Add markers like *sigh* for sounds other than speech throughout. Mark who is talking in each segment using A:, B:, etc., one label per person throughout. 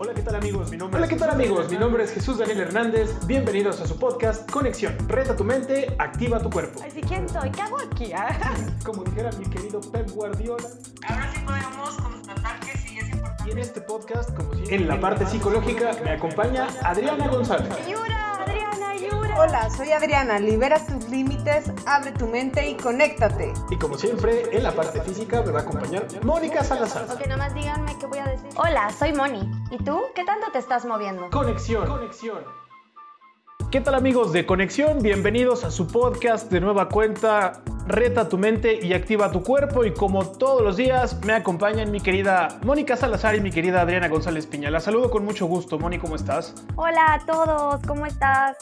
A: Hola, ¿qué tal amigos? Mi nombre
B: Hola,
A: es
B: ¿qué tal
A: Jesús
B: amigos?
A: Daniel
B: Mi nombre es Jesús Daniel Hernández. Bienvenidos a su podcast Conexión. Reta tu mente, activa tu cuerpo.
C: Ay, sí, ¿quién soy? ¿Qué hago aquí? Ah. *laughs*
B: Como dijera mi querido Pep Guardiola.
D: Ahora sí podemos constatar que sí es importante.
B: Y en este podcast, como siempre, en la parte psicológica me acompaña Adriana González.
E: Hola, soy Adriana. Libera tus límites, abre tu mente y conéctate.
B: Y como siempre, en la parte física me va a acompañar Mónica Salazar.
C: Ok, nada más díganme qué voy a decir. Hola, soy Moni. ¿Y tú? ¿Qué tanto te estás moviendo?
B: Conexión. Conexión. ¿Qué tal amigos de Conexión? Bienvenidos a su podcast de nueva cuenta. Reta tu mente y activa tu cuerpo. Y como todos los días, me acompañan mi querida Mónica Salazar y mi querida Adriana González Piña. La saludo con mucho gusto. Moni, ¿cómo estás?
C: Hola a todos, ¿cómo estás?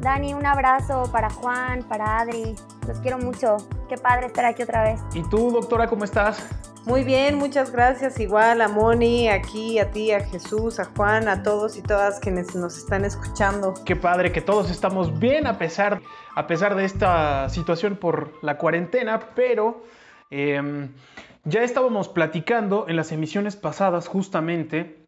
C: Dani, un abrazo para Juan, para Adri. Los quiero mucho. Qué padre estar aquí otra vez.
B: ¿Y tú, doctora, cómo estás?
E: Muy bien, muchas gracias. Igual a Moni, aquí, a ti, a Jesús, a Juan, a todos y todas quienes nos están escuchando.
B: Qué padre que todos estamos bien a pesar, a pesar de esta situación por la cuarentena, pero eh, ya estábamos platicando en las emisiones pasadas justamente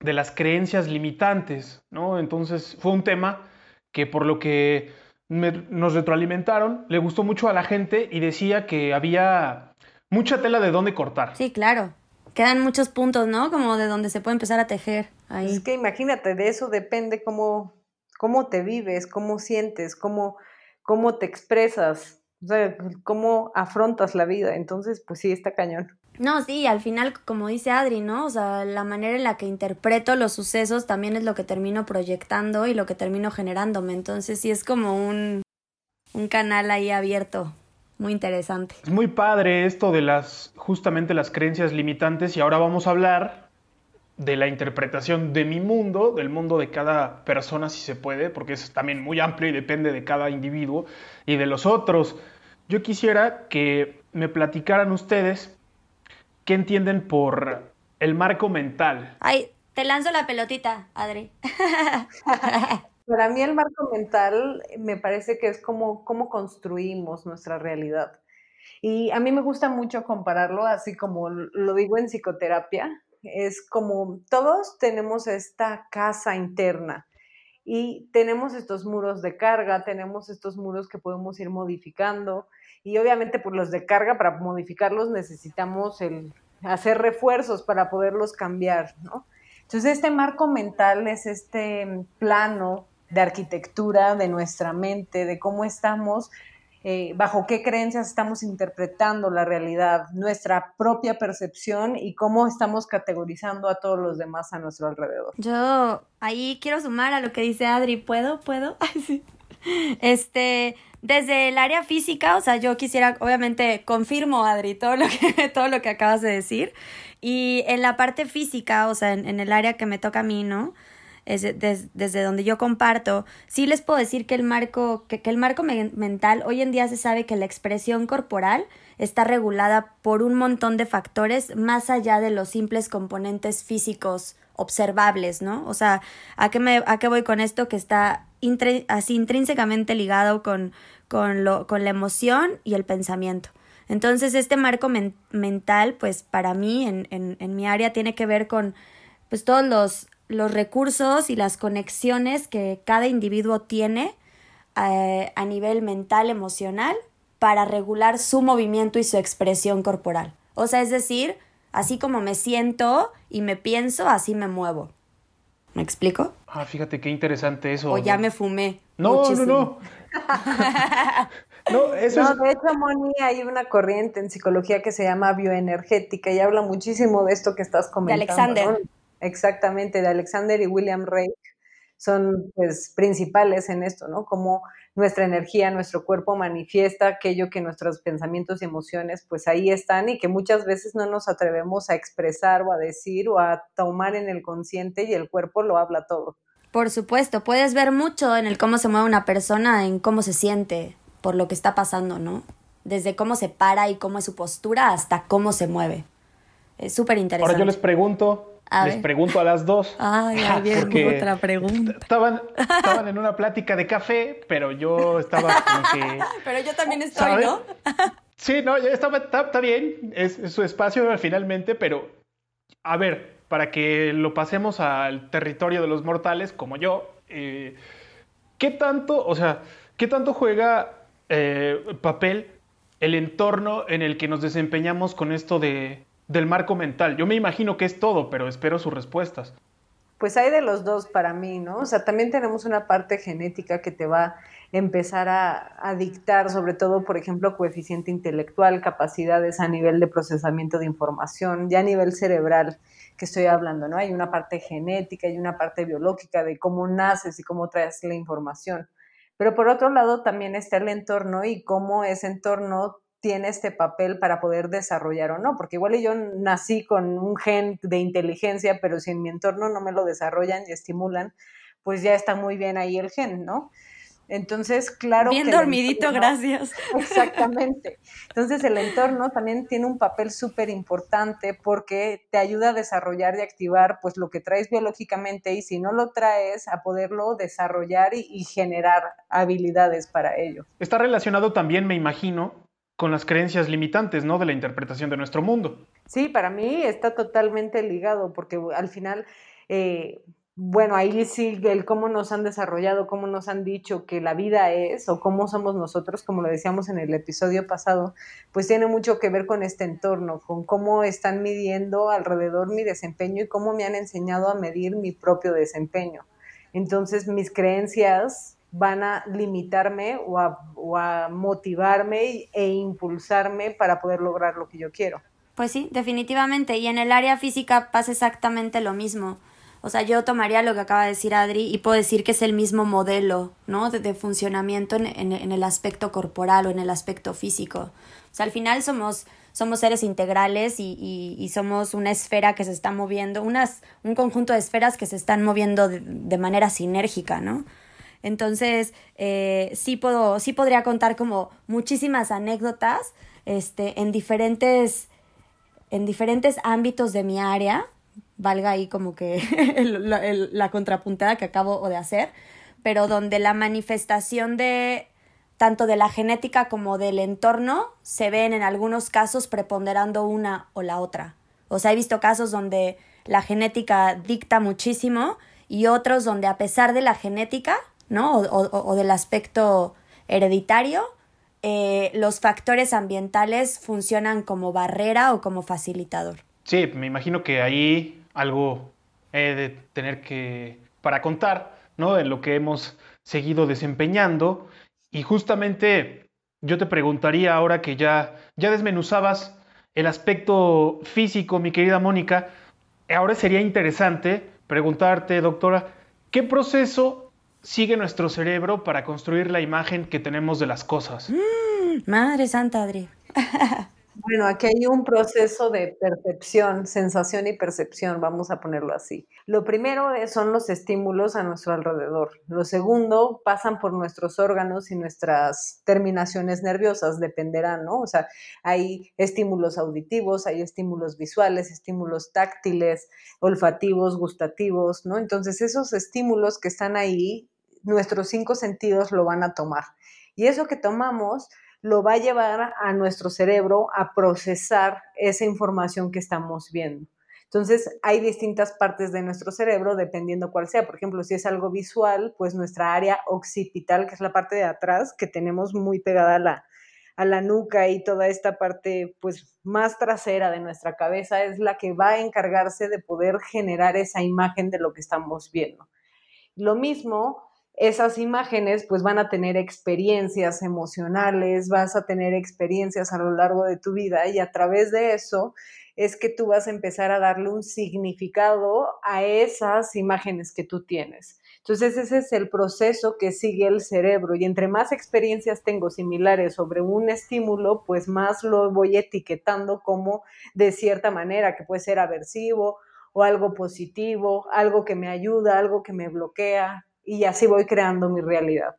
B: de las creencias limitantes, ¿no? Entonces fue un tema que por lo que me- nos retroalimentaron, le gustó mucho a la gente y decía que había mucha tela de dónde cortar.
C: Sí, claro. Quedan muchos puntos, ¿no? Como de donde se puede empezar a tejer. Ahí.
E: Es que imagínate, de eso depende cómo, cómo te vives, cómo sientes, cómo, cómo te expresas, o sea, cómo afrontas la vida. Entonces, pues sí, está cañón.
C: No, sí, al final, como dice Adri, ¿no? O sea, la manera en la que interpreto los sucesos también es lo que termino proyectando y lo que termino generándome. Entonces, sí es como un, un canal ahí abierto, muy interesante.
B: Es muy padre esto de las justamente las creencias limitantes y ahora vamos a hablar de la interpretación de mi mundo, del mundo de cada persona si se puede, porque es también muy amplio y depende de cada individuo y de los otros. Yo quisiera que me platicaran ustedes qué entienden por el marco mental.
C: Ay, te lanzo la pelotita, Adri. *laughs*
E: Para mí el marco mental me parece que es como cómo construimos nuestra realidad. Y a mí me gusta mucho compararlo, así como lo digo en psicoterapia, es como todos tenemos esta casa interna y tenemos estos muros de carga, tenemos estos muros que podemos ir modificando y obviamente por los de carga para modificarlos necesitamos el hacer refuerzos para poderlos cambiar, ¿no? Entonces este marco mental es este plano de arquitectura de nuestra mente, de cómo estamos, eh, bajo qué creencias estamos interpretando la realidad, nuestra propia percepción y cómo estamos categorizando a todos los demás a nuestro alrededor.
C: Yo ahí quiero sumar a lo que dice Adri. ¿Puedo? ¿Puedo? *laughs* Ay, sí. Este, desde el área física, o sea, yo quisiera, obviamente, confirmo, Adri, todo lo que, *laughs* todo lo que acabas de decir. Y en la parte física, o sea, en, en el área que me toca a mí, ¿no? Es de- des- desde donde yo comparto, sí les puedo decir que el marco, que, que el marco men- mental, hoy en día se sabe que la expresión corporal está regulada por un montón de factores más allá de los simples componentes físicos observables, ¿no? O sea, ¿a qué, me, a qué voy con esto? Que está así intrínsecamente ligado con, con, lo, con la emoción y el pensamiento. Entonces, este marco men- mental, pues para mí, en, en, en mi área, tiene que ver con pues todos los, los recursos y las conexiones que cada individuo tiene eh, a nivel mental, emocional, para regular su movimiento y su expresión corporal. O sea, es decir, así como me siento y me pienso, así me muevo. ¿Me explico?
B: Ah, fíjate qué interesante eso.
C: O ya me fumé.
B: No,
C: muchísimo.
B: no, no. *laughs* No, eso
E: No,
B: es...
E: de hecho, Moni, hay una corriente en psicología que se llama bioenergética y habla muchísimo de esto que estás comentando.
C: Alexander.
E: ¿no? Exactamente, de Alexander y William Reich son pues principales en esto, ¿no? Como nuestra energía, nuestro cuerpo manifiesta aquello que nuestros pensamientos y emociones pues ahí están y que muchas veces no nos atrevemos a expresar o a decir o a tomar en el consciente y el cuerpo lo habla todo.
C: Por supuesto, puedes ver mucho en el cómo se mueve una persona, en cómo se siente por lo que está pasando, ¿no? Desde cómo se para y cómo es su postura hasta cómo se mueve. Es súper interesante.
B: Ahora yo les pregunto,
C: A
B: les
C: ver.
B: pregunto a las dos.
C: Ay, ahí viene
B: Porque
C: otra pregunta.
B: Estaban, estaban en una plática de café, pero yo estaba como que... *laughs*
C: Pero yo también estoy. ¿no? *laughs*
B: Sí, no, ya estaba, está, está bien, es, es su espacio finalmente, pero a ver, para que lo pasemos al territorio de los mortales, como yo, eh, ¿qué tanto, o sea, qué tanto juega eh, papel el entorno en el que nos desempeñamos con esto de, del marco mental? Yo me imagino que es todo, pero espero sus respuestas.
E: Pues hay de los dos para mí, ¿no? O sea, también tenemos una parte genética que te va a empezar a, dictar, sobre todo, por ejemplo, coeficiente intelectual, capacidades a nivel de procesamiento de información, ya a nivel cerebral que estoy hablando, ¿no? Hay una parte genética y una parte biológica de cómo naces y cómo traes la información. Pero por otro lado también está el entorno y cómo ese entorno tiene este papel para poder desarrollar o no, porque igual yo nací con un gen de inteligencia, pero si en mi entorno no me lo desarrollan y estimulan, pues ya está muy bien ahí el gen, ¿no? Entonces, claro.
C: Bien dormidito, gracias. *laughs*
E: Exactamente. Entonces, el entorno también tiene un papel súper importante porque te ayuda a desarrollar y activar pues lo que traes biológicamente y si no lo traes, a poderlo desarrollar y, y generar habilidades para ello.
B: Está relacionado también, me imagino, con las creencias limitantes, ¿no? De la interpretación de nuestro mundo.
E: Sí, para mí está totalmente ligado, porque al final, eh, bueno, ahí sí, el cómo nos han desarrollado, cómo nos han dicho que la vida es, o cómo somos nosotros, como lo decíamos en el episodio pasado, pues tiene mucho que ver con este entorno, con cómo están midiendo alrededor mi desempeño y cómo me han enseñado a medir mi propio desempeño. Entonces, mis creencias van a limitarme o a, motivarme e impulsarme para poder lograr lo que yo quiero.
C: Pues sí, definitivamente. Y en el área física pasa exactamente lo mismo. O sea, yo tomaría lo que acaba de decir Adri y puedo decir que es el mismo modelo, ¿no? De, funcionamiento en, el aspecto corporal o en el aspecto físico. O sea, al final somos, seres integrales y, somos una esfera que se está moviendo, unas, un conjunto de esferas que se están moviendo de manera sinérgica, ¿no? Entonces, eh, sí, puedo, sí podría contar como muchísimas anécdotas este, en, diferentes, en diferentes ámbitos de mi área, valga ahí como que *laughs* la contrapuntada que acabo de hacer, pero donde la manifestación de tanto de la genética como del entorno se ven en algunos casos preponderando una o la otra. O sea, he visto casos donde la genética dicta muchísimo y otros donde a pesar de la genética ¿no? O, del aspecto hereditario, eh, los factores ambientales funcionan como barrera o como facilitador.
B: Sí, me imagino que ahí algo he de tener que, para contar, ¿no? En lo que hemos seguido desempeñando. Y justamente yo te preguntaría ahora que ya, ya desmenuzabas el aspecto físico, mi querida Mónica, ahora sería interesante preguntarte, doctora, ¿qué proceso sigue nuestro cerebro para construir la imagen que tenemos de las cosas.
C: Mm, madre santa, Adri. *laughs*
E: Bueno, aquí hay un proceso de percepción, sensación y percepción, vamos a ponerlo así. Lo primero son los estímulos a nuestro alrededor. Lo segundo, pasan por nuestros órganos y nuestras terminaciones nerviosas, dependerán, ¿no? O sea, hay estímulos auditivos, hay estímulos visuales, estímulos táctiles, olfativos, gustativos, ¿no? Entonces, esos estímulos que están ahí, nuestros cinco sentidos lo van a tomar. Y eso que tomamos lo va a llevar a nuestro cerebro a procesar esa información que estamos viendo. Entonces, hay distintas partes de nuestro cerebro dependiendo cuál sea. Por ejemplo, si es algo visual, pues nuestra área occipital, que es la parte de atrás, que tenemos muy pegada a la, a la nuca y toda esta parte pues más trasera de nuestra cabeza es la que va a encargarse de poder generar esa imagen de lo que estamos viendo. Lo mismo esas imágenes pues van a tener experiencias emocionales, vas a tener experiencias a lo largo de tu vida y a través de eso es que tú vas a empezar a darle un significado a esas imágenes que tú tienes. Entonces ese es el proceso que sigue el cerebro y entre más experiencias tengo similares sobre un estímulo, pues más lo voy etiquetando como de cierta manera, que puede ser aversivo o algo positivo, algo que me ayuda, algo que me bloquea, y así voy creando mi realidad.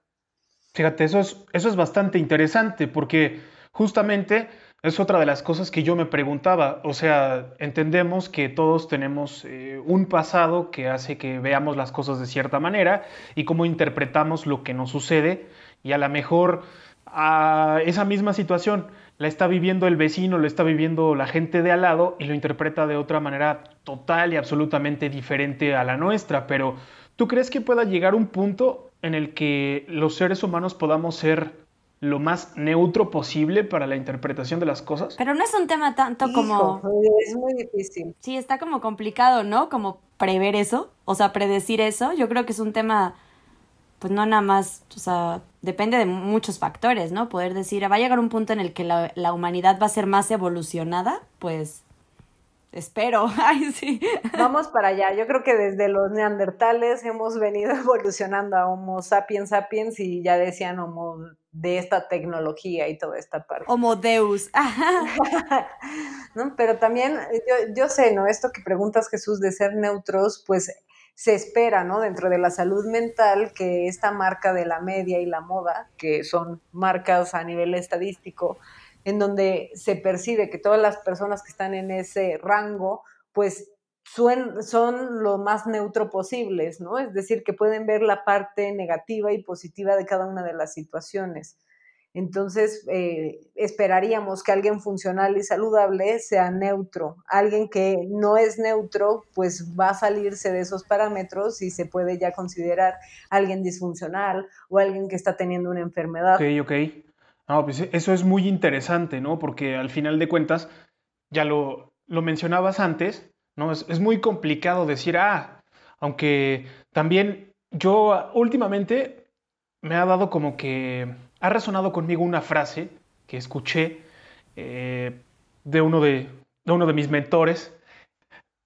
B: Fíjate, eso es, eso es bastante interesante porque justamente es otra de las cosas que yo me preguntaba. O sea, entendemos que todos tenemos eh, un pasado que hace que veamos las cosas de cierta manera y cómo interpretamos lo que nos sucede y a lo mejor a esa misma situación la está viviendo el vecino, lo está viviendo la gente de al lado y lo interpreta de otra manera total y absolutamente diferente a la nuestra. Pero, ¿tú crees que pueda llegar un punto en el que los seres humanos podamos ser lo más neutro posible para la interpretación de las cosas?
C: Pero no es un tema tanto como...
E: Hijo, es muy difícil.
C: Sí, está como complicado, ¿no? Como prever eso, o sea, predecir eso. Yo creo que es un tema, pues no nada más, o sea, depende de muchos factores, ¿no? Poder decir, va a llegar un punto en el que la, la humanidad va a ser más evolucionada, pues espero. *laughs* Ay, sí.
E: Vamos para allá. Yo creo que desde los neandertales hemos venido *laughs* evolucionando a Homo sapiens sapiens y ya decían Homo de esta tecnología y toda esta parte.
C: Homo Deus. *laughs*
E: ¿No? Pero también, yo, yo sé, ¿no? Esto que preguntas, Jesús, de ser neutros, pues se espera, ¿no? Dentro de la salud mental, que esta marca de la media y la moda, que son marcas a nivel estadístico, en donde se percibe que todas las personas que están en ese rango, pues son lo más neutro posibles, ¿no? Es decir, que pueden ver la parte negativa y positiva de cada una de las situaciones. Entonces, eh, esperaríamos que alguien funcional y saludable sea neutro. Alguien que no es neutro, pues va a salirse de esos parámetros y se puede ya considerar alguien disfuncional o alguien que está teniendo una enfermedad.
B: Ok, ok. No, pues eso es muy interesante, ¿no? Porque al final de cuentas, ya lo, lo mencionabas antes, ¿no? Es, es muy complicado decir, ah, aunque también yo últimamente me ha dado como que ha resonado conmigo una frase que escuché eh, de, uno de, de uno de mis mentores.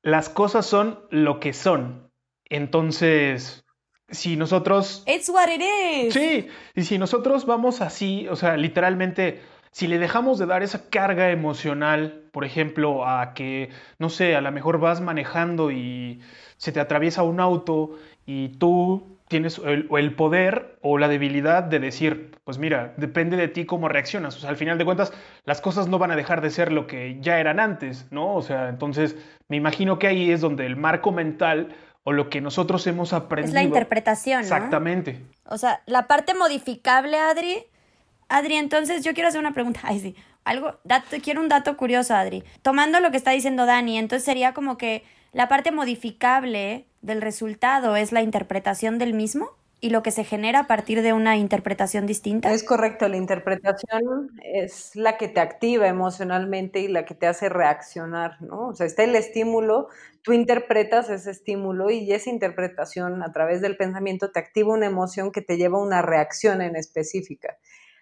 B: Las cosas son lo que son. Entonces, si nosotros
C: It's what it is.
B: Sí, y si nosotros vamos así, o sea, literalmente, si le dejamos de dar esa carga emocional, por ejemplo, a que, no sé, a lo mejor vas manejando y se te atraviesa un auto y tú tienes el, el poder o la debilidad de decir, pues mira, depende de ti cómo reaccionas. O sea, al final de cuentas, las cosas no van a dejar de ser lo que ya eran antes, ¿no? O sea, entonces, me imagino que ahí es donde el marco mental o lo que nosotros hemos aprendido.
C: Es la interpretación, ¿no?
B: Exactamente.
C: O sea, la parte modificable, Adri. Adri, entonces yo quiero hacer una pregunta. Ay, sí. Algo, dato, quiero un dato curioso, Adri. Tomando lo que está diciendo Dani, entonces sería como que la parte modificable del resultado es la interpretación del mismo y lo que se genera a partir de una interpretación distinta.
E: Es correcto, la interpretación es la que te activa emocionalmente y la que te hace reaccionar, ¿no? O sea, está el estímulo, tú interpretas ese estímulo y esa interpretación a través del pensamiento te activa una emoción que te lleva a una reacción en específica.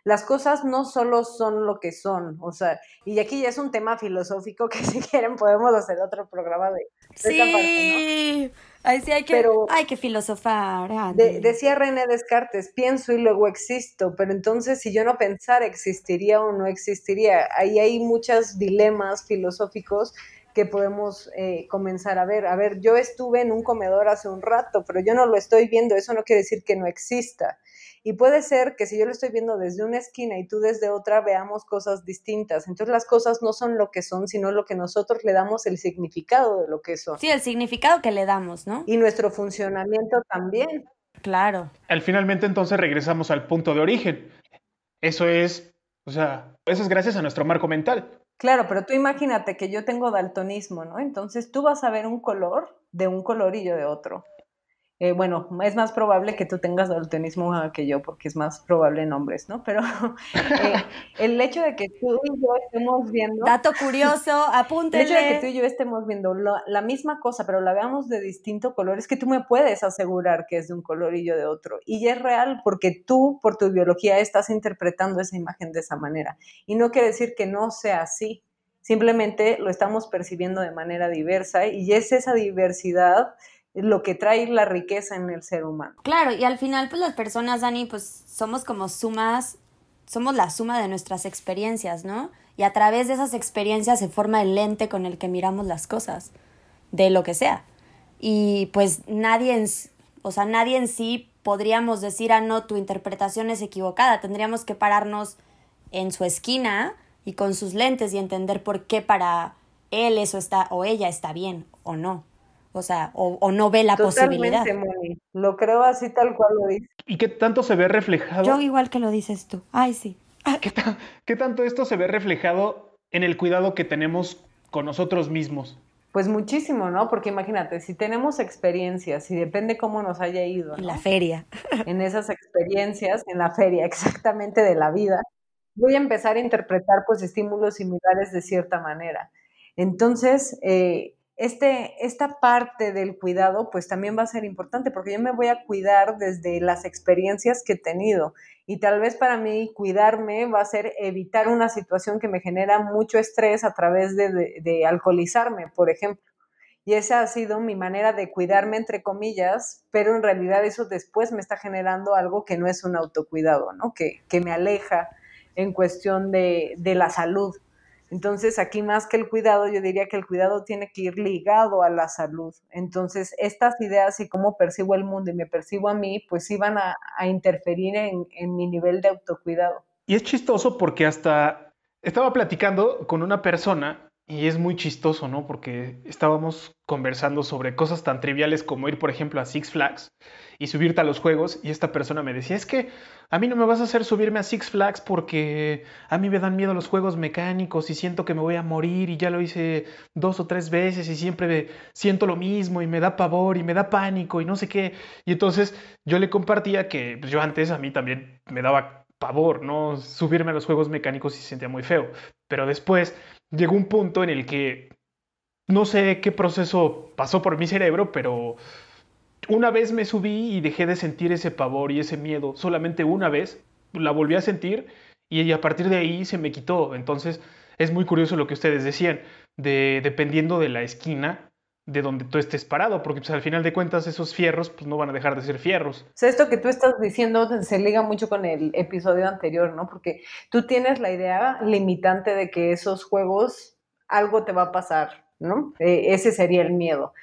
E: Las cosas no solo son lo que son, o sea, y aquí ya es un tema filosófico que *laughs* si quieren podemos hacer otro programa de, de
C: Sí,
E: esa parte, ¿no?
C: Sí, hay que,
E: Pero-
C: hay que filosofar.
E: De- decía René Descartes, pienso y luego existo, pero entonces si yo no pensara, ¿existiría o no existiría? Ahí hay muchos dilemas filosóficos que podemos eh, comenzar a ver. A ver, yo estuve en un comedor hace un rato, pero yo no lo estoy viendo, eso no quiere decir que no exista. Y puede ser que si yo lo estoy viendo desde una esquina y tú desde otra, veamos cosas distintas. Entonces las cosas no son lo que son, sino lo que nosotros le damos el significado de lo que son.
C: Sí, el significado que le damos, ¿no?
E: Y nuestro funcionamiento también.
C: Claro.
B: Al finalmente entonces regresamos al punto de origen. Eso es, o sea, eso es gracias a nuestro marco mental.
E: Claro, pero tú imagínate que yo tengo daltonismo, ¿no? Entonces tú vas a ver un color de un color y yo de otro. Eh, bueno, es más probable que tú tengas daltonismo que yo, porque es más probable en hombres, ¿no? Pero *laughs* eh, el hecho de que tú y yo estemos viendo...
C: Dato curioso, *laughs*
E: El hecho de que tú y yo estemos viendo la, la misma cosa, pero la veamos de distinto color, es que tú me puedes asegurar que es de un color y yo de otro. Y es real porque tú, por tu biología, estás interpretando esa imagen de esa manera. Y no quiere decir que no sea así. Simplemente lo estamos percibiendo de manera diversa y es esa diversidad lo que trae la riqueza en el ser humano.
C: Claro, y al final, pues las personas, Dani, pues somos como sumas, somos la suma de nuestras experiencias, ¿no? Y a través de esas experiencias se forma el lente con el que miramos las cosas, de lo que sea. Y pues nadie en, o sea, nadie en sí podríamos decir, ah, no, tu interpretación es equivocada. Tendríamos que pararnos en su esquina y con sus lentes y entender por qué para él eso está, o ella está bien, o no. O sea, o, o no ve la posibilidad.
E: Totalmente, Moni. Lo creo así tal cual lo dice.
B: ¿Y qué tanto se ve reflejado?
C: Yo igual que lo dices tú. Ay, sí. *laughs*
B: ¿Qué, ta- qué tanto esto se ve reflejado en el cuidado que tenemos con nosotros mismos?
E: Pues muchísimo, ¿no? Porque imagínate, si tenemos experiencias y depende cómo nos haya ido,
C: En
E: ¿no?
C: la feria. *laughs*
E: en esas experiencias, en la feria *laughs* exactamente de la vida, voy a empezar a interpretar pues estímulos similares de cierta manera. Entonces, eh, este, esta parte del cuidado pues también va a ser importante porque yo me voy a cuidar desde las experiencias que he tenido y tal vez para mí cuidarme va a ser evitar una situación que me genera mucho estrés a través de, alcoholizarme, por ejemplo. Y esa ha sido mi manera de cuidarme, entre comillas, pero en realidad eso después me está generando algo que no es un autocuidado, ¿no? Que, que me aleja en cuestión de, de la salud. Entonces, aquí más que el cuidado, yo diría que el cuidado tiene que ir ligado a la salud. Entonces, estas ideas y cómo percibo el mundo y me percibo a mí, pues a, a interferir en, en mi nivel de autocuidado.
B: Y es chistoso porque hasta estaba platicando con una persona y es muy chistoso, ¿no? Porque estábamos conversando sobre cosas tan triviales como ir, por ejemplo, a Six Flags y subirte a los juegos y esta persona me decía, es que a mí no me vas a hacer subirme a Six Flags porque a mí me dan miedo los juegos mecánicos y siento que me voy a morir y ya lo hice dos o tres veces y siempre siento lo mismo y me da pavor y me da pánico y no sé qué. Y entonces yo le compartía que pues, yo antes a mí también me daba pavor, ¿no? Subirme a los juegos mecánicos y se sentía muy feo. Pero después llegó un punto en el que no sé qué proceso pasó por mi cerebro, pero una vez me subí y dejé de sentir ese pavor y ese miedo. Solamente una vez la volví a sentir y a partir de ahí se me quitó. Entonces es muy curioso lo que ustedes decían, de dependiendo de la esquina de donde tú estés parado, porque pues, al final de cuentas esos fierros pues, no van a dejar de ser fierros.
E: O sea, esto que tú estás diciendo se liga mucho con el episodio anterior, ¿no? Porque tú tienes la idea limitante de que esos juegos algo te va a pasar, ¿no? Eh, ese sería el miedo.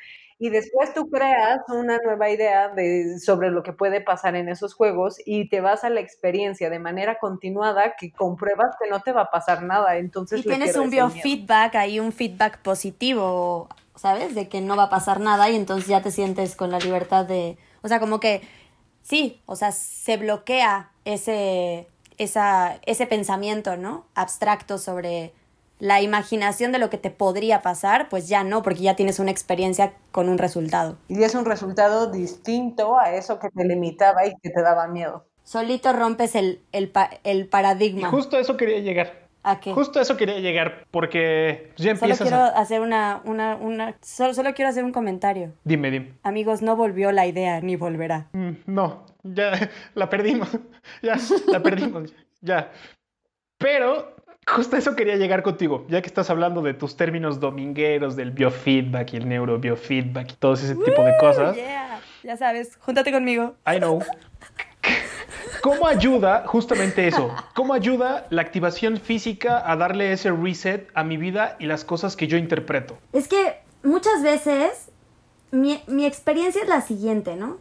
E: Y después tú creas una nueva idea de, sobre lo que puede pasar en esos juegos y te vas a la experiencia de manera continuada que compruebas que no te va a pasar nada. Entonces
C: Y tienes un biofeedback ahí, un feedback positivo, ¿sabes? De que no va a pasar nada y entonces ya te sientes con la libertad de... O sea, como que sí, o sea, se bloquea ese, esa, ese pensamiento, ¿no? Abstracto sobre la imaginación de lo que te podría pasar, pues ya no, porque ya tienes una experiencia con un resultado.
E: Y es un resultado distinto a eso que te limitaba y que te daba miedo.
C: Solito rompes el, el, el
B: Y
C: paradigma.
B: justo a eso quería llegar.
C: ¿A qué?
B: Justo a eso quería llegar, porque ya
C: Solo
B: empiezas
C: quiero
B: a...
C: hacer una, una, una, solo, solo quiero hacer un comentario.
B: Dime, dime.
C: Amigos, no volvió la idea ni volverá.
B: Mm, No, ya *laughs* la perdimos. *laughs* Ya, la perdimos. Ya. Pero justo a eso quería llegar contigo, ya que estás hablando de tus términos domingueros, del biofeedback y el neurobiofeedback y todo ese tipo de cosas.
C: Yeah, ya sabes, júntate conmigo.
B: I know. *laughs* ¿Cómo ayuda justamente eso? ¿Cómo ayuda la activación física a darle ese reset a mi vida y las cosas que yo interpreto?
C: Es que muchas veces mi, mi experiencia es la siguiente, ¿no?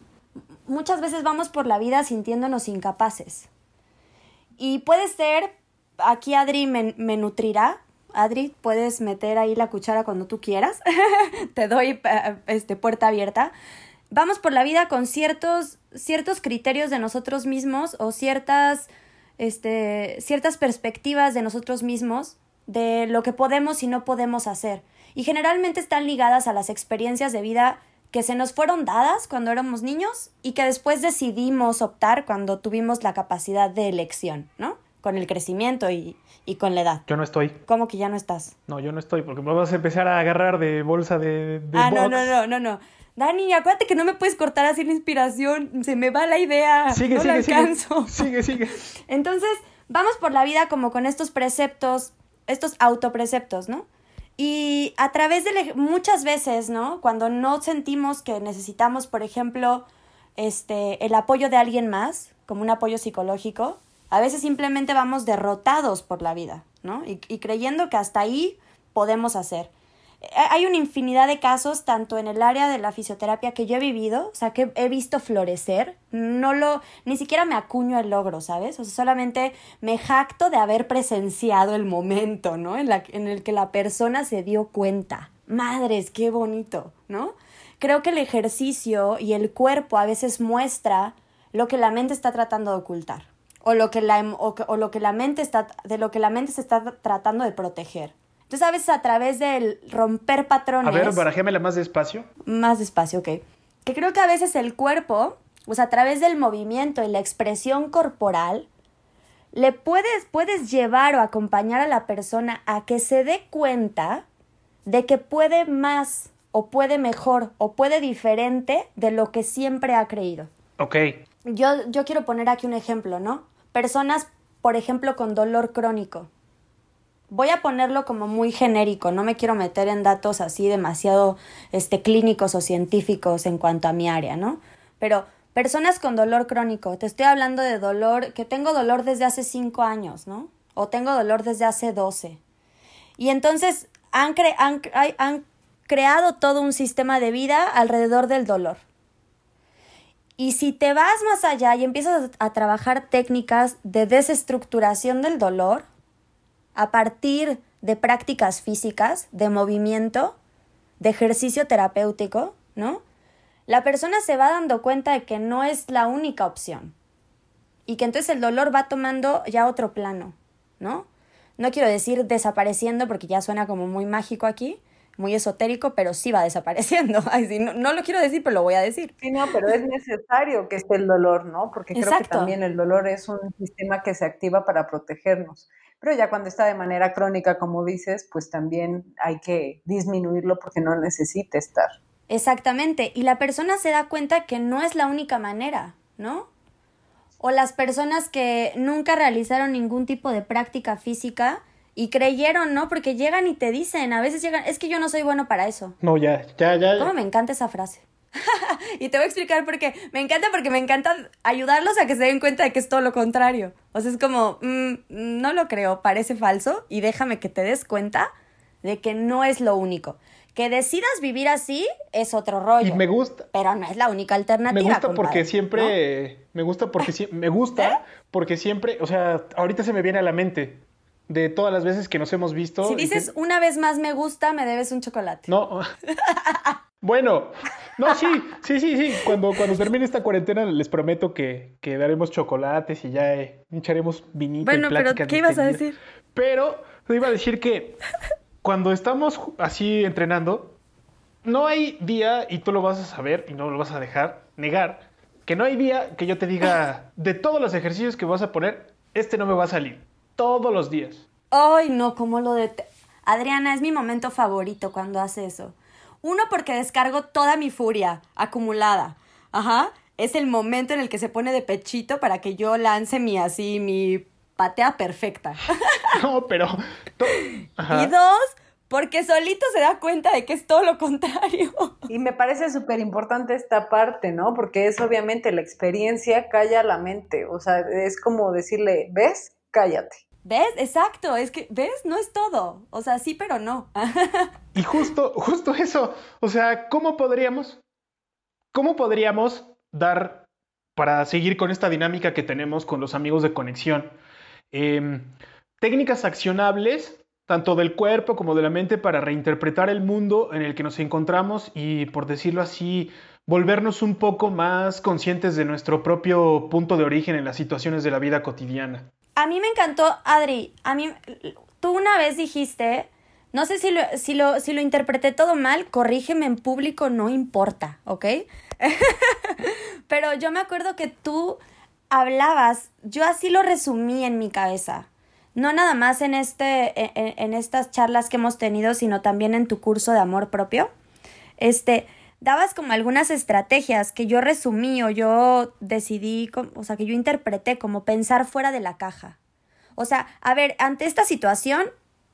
C: Muchas veces vamos por la vida sintiéndonos incapaces. Y puede ser, aquí Adri me, nutrirá. Adri, puedes meter ahí la cuchara cuando tú quieras. *laughs* Te doy eh, este, puerta abierta. Vamos por la vida con ciertos, ciertos criterios de nosotros mismos o ciertas, este, ciertas perspectivas de nosotros mismos de lo que podemos y no podemos hacer. Y generalmente están ligadas a las experiencias de vida que se nos fueron dadas cuando éramos niños y que después decidimos optar cuando tuvimos la capacidad de elección, ¿no? Con el crecimiento y, y con la edad.
B: Yo no estoy.
C: ¿Cómo que ya no estás?
B: No, yo no estoy, porque me vas a empezar a agarrar de bolsa de, de
C: ah, no,
B: box.
C: no, no, no, no. Dani, acuérdate que no me puedes cortar así la inspiración. Se me va la idea.
B: Sigue,
C: no
B: sigue,
C: la alcanzo. *laughs*
B: Sigue, sigue.
C: Entonces, vamos por la vida como con estos preceptos, estos autopreceptos, ¿no? Y a través de muchas veces, ¿no? Cuando no sentimos que necesitamos, por ejemplo, este, el apoyo de alguien más, como un apoyo psicológico, a veces simplemente vamos derrotados por la vida, ¿no? Y, y creyendo que hasta ahí podemos hacer. Hay una infinidad de casos, tanto en el área de la fisioterapia que yo he vivido, o sea, que he visto florecer, no lo, ni siquiera me acuño el logro, ¿sabes? O sea, solamente me jacto de haber presenciado el momento, ¿no? En, la, en el que la persona se dio cuenta. Madres, qué bonito, ¿no? Creo que el ejercicio y el cuerpo a veces muestra lo que la mente está tratando de ocultar. o lo que la, em- o lo que la mente está, de lo que la mente se está tratando de proteger. Entonces, a veces a través del romper patrones.
B: A ver, barajémela más despacio.
C: Más despacio, ok. Que creo que a veces el cuerpo, sea, a través del movimiento y la expresión corporal, le puedes, puedes llevar o acompañar a la persona a que se dé cuenta de que puede más, o puede mejor, o puede diferente de lo que siempre ha creído.
B: Ok.
C: Yo, yo quiero poner aquí un ejemplo, ¿no? Personas, por ejemplo, con dolor crónico. Voy a ponerlo como muy genérico, no me quiero meter en datos así demasiado este, clínicos o científicos en cuanto a mi área, ¿no? Pero personas con dolor crónico, te estoy hablando de dolor, que tengo dolor desde hace 5 años, ¿no? O tengo dolor desde hace 12. Y entonces han, cre- han, han creado todo un sistema de vida alrededor del dolor. Y si te vas más allá y empiezas a trabajar técnicas de desestructuración del dolor, a partir de prácticas físicas, de movimiento, de ejercicio terapéutico, ¿no? La persona se va dando cuenta de que no es la única opción. Y que entonces el dolor va tomando ya otro plano, ¿no? No quiero decir desapareciendo porque ya suena como muy mágico aquí, muy esotérico, pero sí va desapareciendo. *laughs* Ay, sí, no, no lo quiero decir, pero lo voy a decir.
E: Sí, no, pero es necesario que esté el dolor, ¿no? Porque creo que también el dolor es un sistema que se activa para protegernos. Pero ya cuando está de manera crónica, como dices, pues también hay que disminuirlo porque no necesita estar.
C: Exactamente, y la persona se da cuenta que no es la única manera, ¿no? O las personas que nunca realizaron ningún tipo de práctica física y creyeron, ¿no? Porque llegan y te dicen, a veces llegan, es que yo no soy bueno para eso.
B: No, ya, ya, ya.
C: ¿Cómo me encanta esa frase? *laughs* y te voy a explicar por qué. Me encanta porque me encanta ayudarlos a que se den cuenta de que es todo lo contrario. O sea, es como, mm, no lo creo, parece falso y déjame que te des cuenta de que no es lo único. Que decidas vivir así es otro rollo.
B: Y me gusta.
C: Pero no es la única alternativa.
B: Me gusta
C: compadre,
B: porque
C: ¿no?
B: siempre. Me gusta porque sie- me gusta *laughs* porque siempre. O sea, ahorita se me viene a la mente de todas las veces que nos hemos visto.
C: Si
B: y que-
C: dices una vez más me gusta, me debes un chocolate.
B: No. *laughs* bueno, no, sí, sí, sí, sí. Cuando, cuando termine esta cuarentena les prometo que, que daremos chocolates y ya eh, echaremos vinito. y
C: Bueno, pero
B: pláticas
C: ¿qué ibas a decir?
B: Pero te iba a decir que cuando estamos así entrenando, no hay día, y tú lo vas a saber y no lo vas a dejar negar, que no hay día que yo te diga, de todos los ejercicios que vas a poner, este no me va a salir. Todos los días.
C: Ay, no, como lo de... Adriana, es mi momento favorito cuando hace eso. Uno, porque descargo toda mi furia acumulada. Ajá. Es el momento en el que se pone de pechito para que yo lance mi así, mi patea perfecta. *laughs*
B: No, pero... to- Ajá.
C: Y dos, porque solito se da cuenta de que es todo lo contrario.
E: Y me parece súper importante esta parte, ¿no? Porque es obviamente la experiencia calla la mente. O sea, es como decirle, ¿ves? Cállate.
C: ¿Ves? Exacto, es que, ¿ves? No es todo. O sea, sí, pero no. *laughs*
B: Y justo, justo eso. O sea, ¿cómo podríamos, cómo podríamos dar para seguir con esta dinámica que tenemos con los amigos de conexión? Em, técnicas accionables, tanto del cuerpo como de la mente, para reinterpretar el mundo en el que nos encontramos y, por decirlo así, volvernos un poco más conscientes de nuestro propio punto de origen en las situaciones de la vida cotidiana.
C: A mí me encantó, Adri, a mí, tú una vez dijiste, no sé si lo, si lo, si lo interpreté todo mal, corrígeme en público, no importa, ¿ok? *laughs* Pero yo me acuerdo que tú hablabas, yo así lo resumí en mi cabeza. No nada más en, este, en, en estas charlas que hemos tenido, sino también en tu curso de amor propio. Este, dabas como algunas estrategias que yo resumí o yo decidí, o sea, que yo interpreté como pensar fuera de la caja. O sea, a ver, ante esta situación,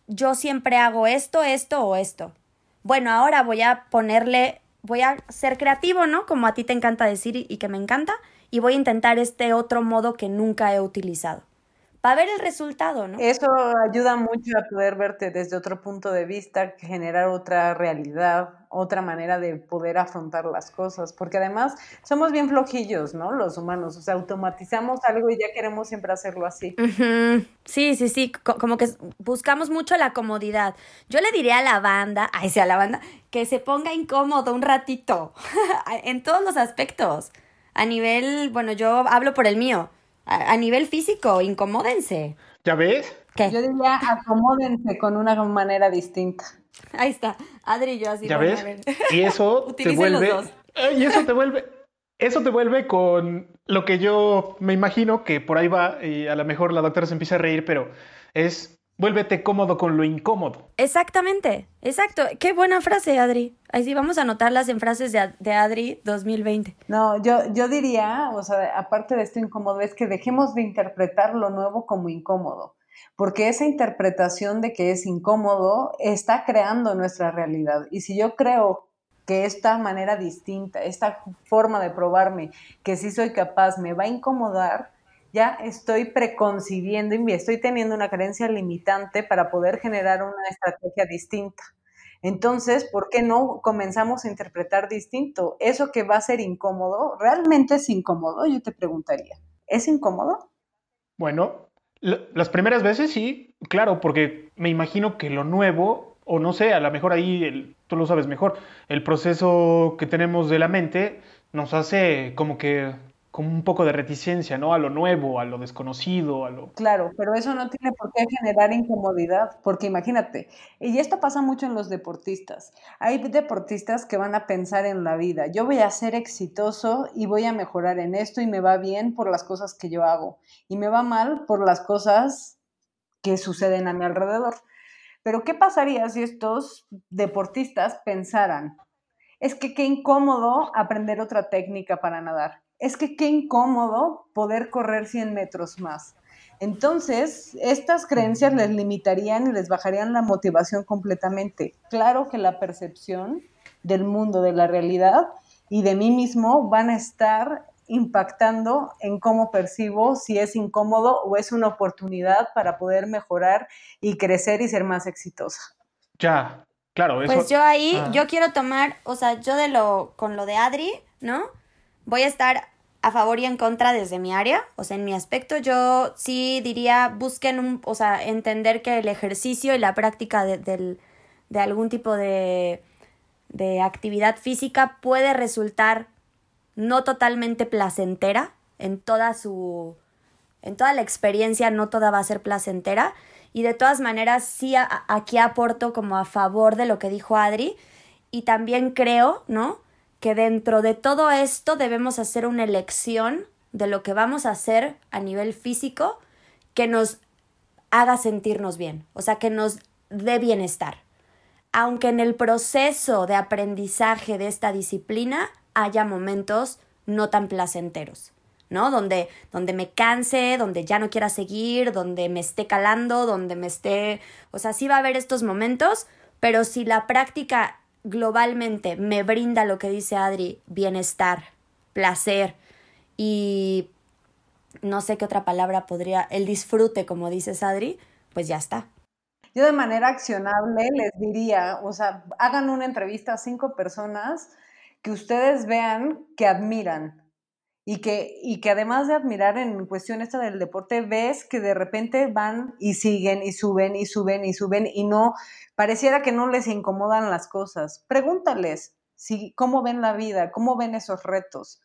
C: yo siempre hago esto, esto o esto. Bueno, ahora voy a ponerle, voy a ser creativo, ¿no? Como a ti te encanta decir y, y que me encanta, y voy a intentar este otro modo que nunca he utilizado. Para ver el resultado, ¿no?
E: Eso ayuda mucho a poder verte desde otro punto de vista, generar otra realidad, otra manera de poder afrontar las cosas, porque además somos bien flojillos, ¿no? Los humanos, o sea, automatizamos algo y ya queremos siempre hacerlo así.
C: Sí, sí, sí, co- como que buscamos mucho la comodidad. Yo le diría a la banda, ay, sí, a la banda, que se ponga incómodo un ratito, *laughs* en todos los aspectos. A nivel, bueno, yo hablo por el mío. A, a nivel físico, incomódense.
B: ¿Ya ves?
C: ¿Qué?
E: Yo diría acomódense con una manera distinta.
C: Ahí está. Adri y yo así.
B: ¿Ya ves?
C: a ver.
B: Y eso *laughs* te
C: los
B: vuelve.
C: dos.
B: Eh, Y eso te vuelve. Eso te vuelve con lo que yo me imagino que por ahí va, y a lo mejor la doctora se empieza a reír, pero es vuélvete cómodo con lo incómodo.
C: Exactamente, exacto. Qué buena frase, Adri. Ahí sí, vamos a anotarlas en frases de, de Adri 2020.
E: No, yo, yo diría, o sea, aparte de esto incómodo, es que dejemos de interpretar lo nuevo como incómodo, porque esa interpretación de que es incómodo está creando nuestra realidad. Y si yo creo que esta manera distinta, esta forma de probarme, que sí soy capaz, me va a incomodar, ya estoy preconcibiendo y estoy teniendo una creencia limitante para poder generar una estrategia distinta. Entonces, ¿por qué no comenzamos a interpretar distinto? Eso que va a ser incómodo, ¿realmente es incómodo? Yo te preguntaría. ¿Es incómodo?
B: Bueno, las primeras veces sí, claro, porque me imagino que lo nuevo, o no sé, a lo mejor ahí tú lo sabes mejor, el proceso que tenemos de la mente nos hace como que como un poco de reticencia, ¿no? A lo nuevo, a lo desconocido, a lo...
E: Claro, pero eso no tiene por qué generar incomodidad, porque imagínate, y esto pasa mucho en los deportistas. Hay deportistas que van a pensar en la vida, yo voy a ser exitoso y voy a mejorar en esto y me va bien por las cosas que yo hago y me va mal por las cosas que suceden a mi alrededor. Pero ¿qué pasaría si estos deportistas pensaran, es que qué incómodo aprender otra técnica para nadar? Es que qué incómodo poder correr 100 metros más. Entonces, estas creencias les limitarían y les bajarían la motivación completamente. Claro que la percepción del mundo, de la realidad y de mí mismo van a estar impactando en cómo percibo si es incómodo o es una oportunidad para poder mejorar y crecer y ser más exitosa.
B: Ya, claro, eso...
C: Pues yo ahí,
B: Ah.
C: yo quiero tomar, o sea, yo de lo, con lo de Adri, ¿no? Voy a estar a favor y en contra desde mi área, o sea, en mi aspecto, yo sí diría, busquen un, o sea, entender que el ejercicio y la práctica de, algún tipo de, de actividad física puede resultar no totalmente placentera en toda su, en toda la experiencia no toda va a ser placentera y de todas maneras sí aquí aporto como a favor de lo que dijo Adri y también creo, ¿no? Que dentro de todo esto debemos hacer una elección de lo que vamos a hacer a nivel físico que nos haga sentirnos bien, o sea, que nos dé bienestar. Aunque en el proceso de aprendizaje de esta disciplina haya momentos no tan placenteros. ¿no? Donde, donde me canse, donde ya no quiera seguir, donde me esté calando, donde me esté... O sea, sí va a haber estos momentos, pero si la práctica globalmente me brinda lo que dice Adri, bienestar, placer y no sé qué otra palabra podría, el disfrute, como dices Adri, pues ya está.
E: Yo de manera accionable les diría, o sea, hagan una entrevista a cinco personas que ustedes vean que admiran y que, y que además de admirar en cuestión esta del deporte, ves que de repente van y siguen y suben y suben y suben y no, pareciera que no les incomodan las cosas. Pregúntales si, cómo ven la vida, cómo ven esos retos,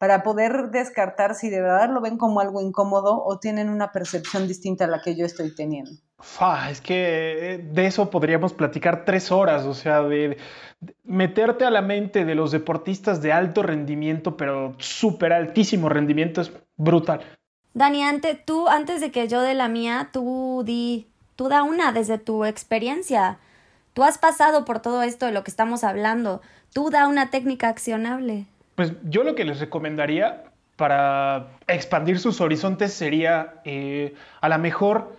E: para poder descartar si de verdad lo ven como algo incómodo o tienen una percepción distinta a la que yo estoy teniendo.
B: Fa, es que de eso podríamos platicar tres horas, o sea, de, de meterte a la mente de los deportistas de alto rendimiento, pero súper altísimo rendimiento, es brutal.
C: Dani, antes, tú, antes de que yo dé la mía, tú di, tú da una desde tu experiencia. Tú has pasado por todo esto de lo que estamos hablando. Tú da una técnica accionable.
B: Pues yo lo que les recomendaría para expandir sus horizontes sería eh, a lo mejor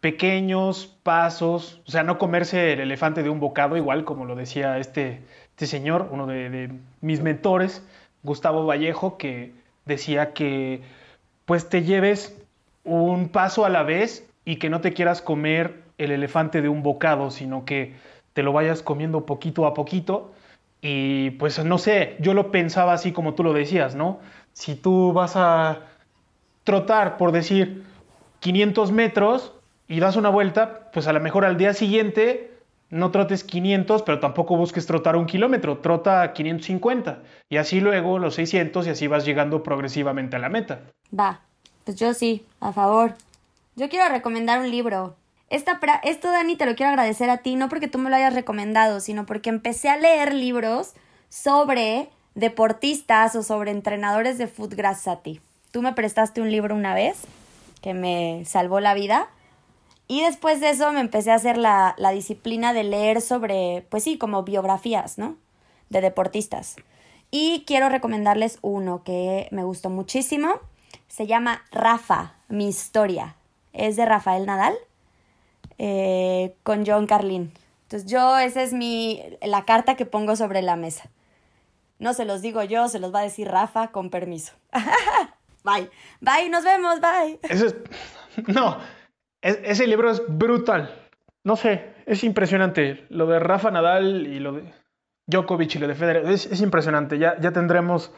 B: pequeños pasos, o sea, no comerse el elefante de un bocado, igual como lo decía este, este señor, uno de, de mis mentores, Gustavo Vallejo, que decía que pues te lleves un paso a la vez y que no te quieras comer el elefante de un bocado, sino que te lo vayas comiendo poquito a poquito. Y pues no sé, yo lo pensaba así como tú lo decías, ¿no? Si tú vas a trotar, por decir, 500 metros y das una vuelta, pues a lo mejor al día siguiente no trotes 500, pero tampoco busques trotar un kilómetro, trota 550 y así luego los 600 y así vas llegando progresivamente a la meta.
C: Va. Pues yo sí, a favor. Yo quiero recomendar un libro. Esta pra- esto, Dani, te lo quiero agradecer a ti, no porque tú me lo hayas recomendado, sino porque empecé a leer libros sobre deportistas o sobre entrenadores de fútbol gracias a ti. Tú me prestaste un libro una vez que me salvó la vida. Y después de eso me empecé a hacer la, la disciplina de leer sobre, pues sí, como biografías, ¿no? De deportistas. Y quiero recomendarles uno que me gustó muchísimo. Se llama Rafa, mi historia. Es de Rafael Nadal eh, con John Carlin. Entonces yo, esa es mi, la carta que pongo sobre la mesa. No se los digo yo, se los va a decir Rafa con permiso. *laughs* bye, bye, nos vemos, bye.
B: Ese es- no, es- ese libro es brutal. No sé, es impresionante. Lo de Rafa Nadal y lo de Djokovic y lo de Federer es, es impresionante. Ya, ya tendremos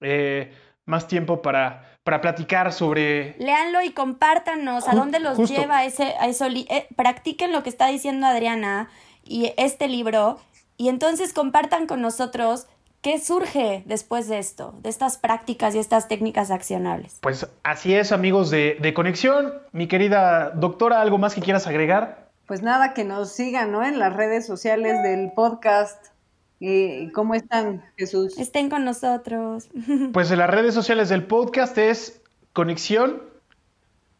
B: eh, más tiempo para, para platicar sobre...
C: Léanlo y compártanos a dónde los
B: justo.
C: lleva ese, a eso. eh, practiquen lo que está diciendo Adriana y este libro y entonces compartan con nosotros qué surge después de esto, de estas prácticas y estas técnicas accionables.
B: Pues así es, amigos de, de Conexión. Mi querida doctora, ¿algo más que quieras agregar?
E: Pues nada, que nos sigan, ¿no? En las redes sociales del podcast. Eh, ¿Cómo están, Jesús?
C: Estén con nosotros. *laughs*
B: Pues en las redes sociales del podcast es Conexión,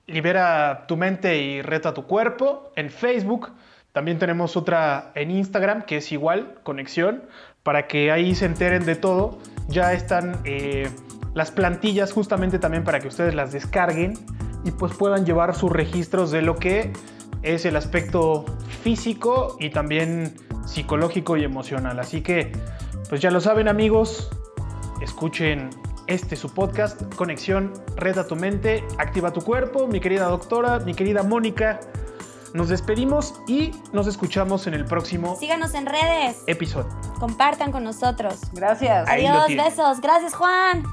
B: libera tu mente y reta tu cuerpo. En Facebook también tenemos otra en Instagram que es igual, Conexión, para que ahí se enteren de todo. Ya están eh, las plantillas justamente también para que ustedes las descarguen y pues puedan llevar sus registros de lo que es el aspecto físico y también psicológico y emocional. Así que, pues ya lo saben amigos, escuchen este su podcast, Conexión, Reta tu mente, activa tu cuerpo, mi querida doctora, mi querida Mónica. Nos despedimos y nos escuchamos en el próximo
C: Síganos en redes,
B: episodio.
C: compartan con nosotros.
E: Gracias.
C: Adiós, besos. Gracias, Juan.